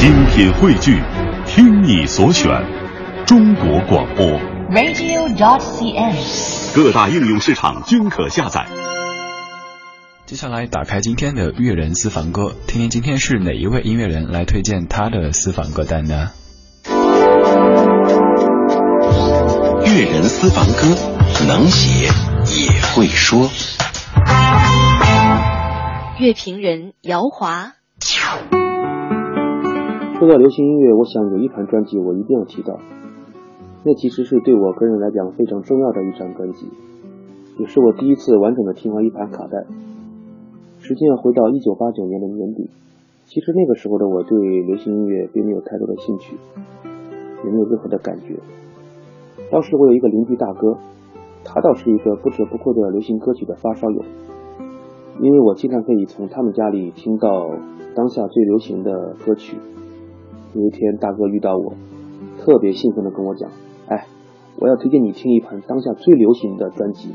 精品汇聚，听你所选，中国广播。radio.dot.cn，。各大应用市场均可下载。接下来打开今天的乐人私房歌，听听今天是哪一位音乐人来推荐他的私房歌单呢？乐人私房歌，能写也会说。乐评人姚华，说到流行音乐，我想有一盘专辑我一定要提到，那其实是对我个人来讲非常重要的一张专辑，也是我第一次完整的听完一盘卡带。时间要回到一九八九年的年底，其实那个时候的我对流行音乐并没有太多的兴趣，也没有任何的感觉。当时我有一个邻居大哥，他倒是一个不折不扣的流行歌曲的发烧友，因为我经常可以从他们家里听到当下最流行的歌曲。有一天，大哥遇到我，特别兴奋的跟我讲：“哎，我要推荐你听一盘当下最流行的专辑，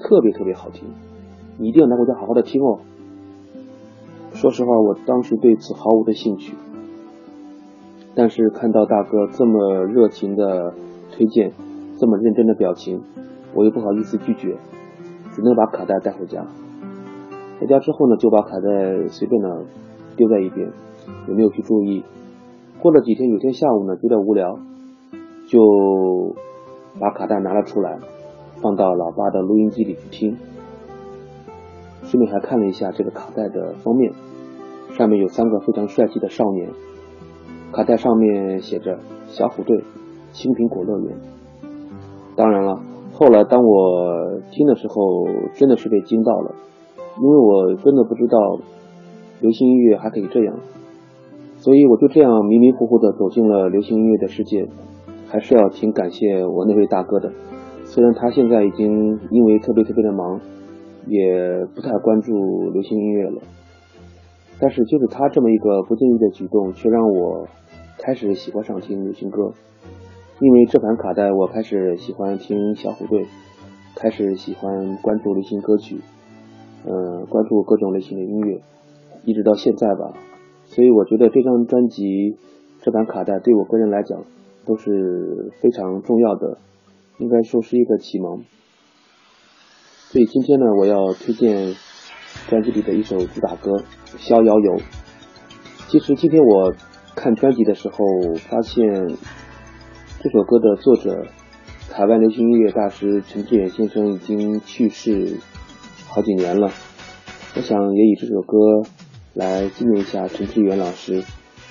特别特别好听，你一定要拿回家好好的听哦。”说实话，我当时对此毫无的兴趣，但是看到大哥这么热情的推荐，这么认真的表情，我又不好意思拒绝，只能把卡带带回家。回家之后呢，就把卡带随便的丢在一边，也没有去注意。过了几天，有天下午呢，觉得无聊，就把卡带拿了出来，放到老爸的录音机里去听。顺便还看了一下这个卡带的封面，上面有三个非常帅气的少年，卡带上面写着“小虎队，青苹果乐园”。当然了，后来当我听的时候，真的是被惊到了，因为我真的不知道流行音乐还可以这样。所以我就这样迷迷糊糊的走进了流行音乐的世界，还是要挺感谢我那位大哥的。虽然他现在已经因为特别特别的忙，也不太关注流行音乐了，但是就是他这么一个不经意的举动，却让我开始喜欢上听流行歌。因为这盘卡带，我开始喜欢听小虎队，开始喜欢关注流行歌曲，嗯、关注各种类型的音乐，一直到现在吧。所以我觉得这张专辑、这盘卡带对我个人来讲都是非常重要的，应该说是一个启蒙。所以今天呢，我要推荐专辑里的一首主打歌《逍遥游》。其实今天我看专辑的时候，发现这首歌的作者台湾流行音乐大师陈志远先生已经去世好几年了。我想也以这首歌。来纪念一下陈志远老师，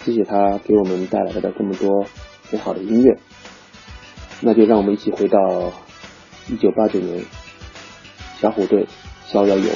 谢谢他给我们带来的这么多美好的音乐。那就让我们一起回到一九八九年，小虎队《逍遥游》。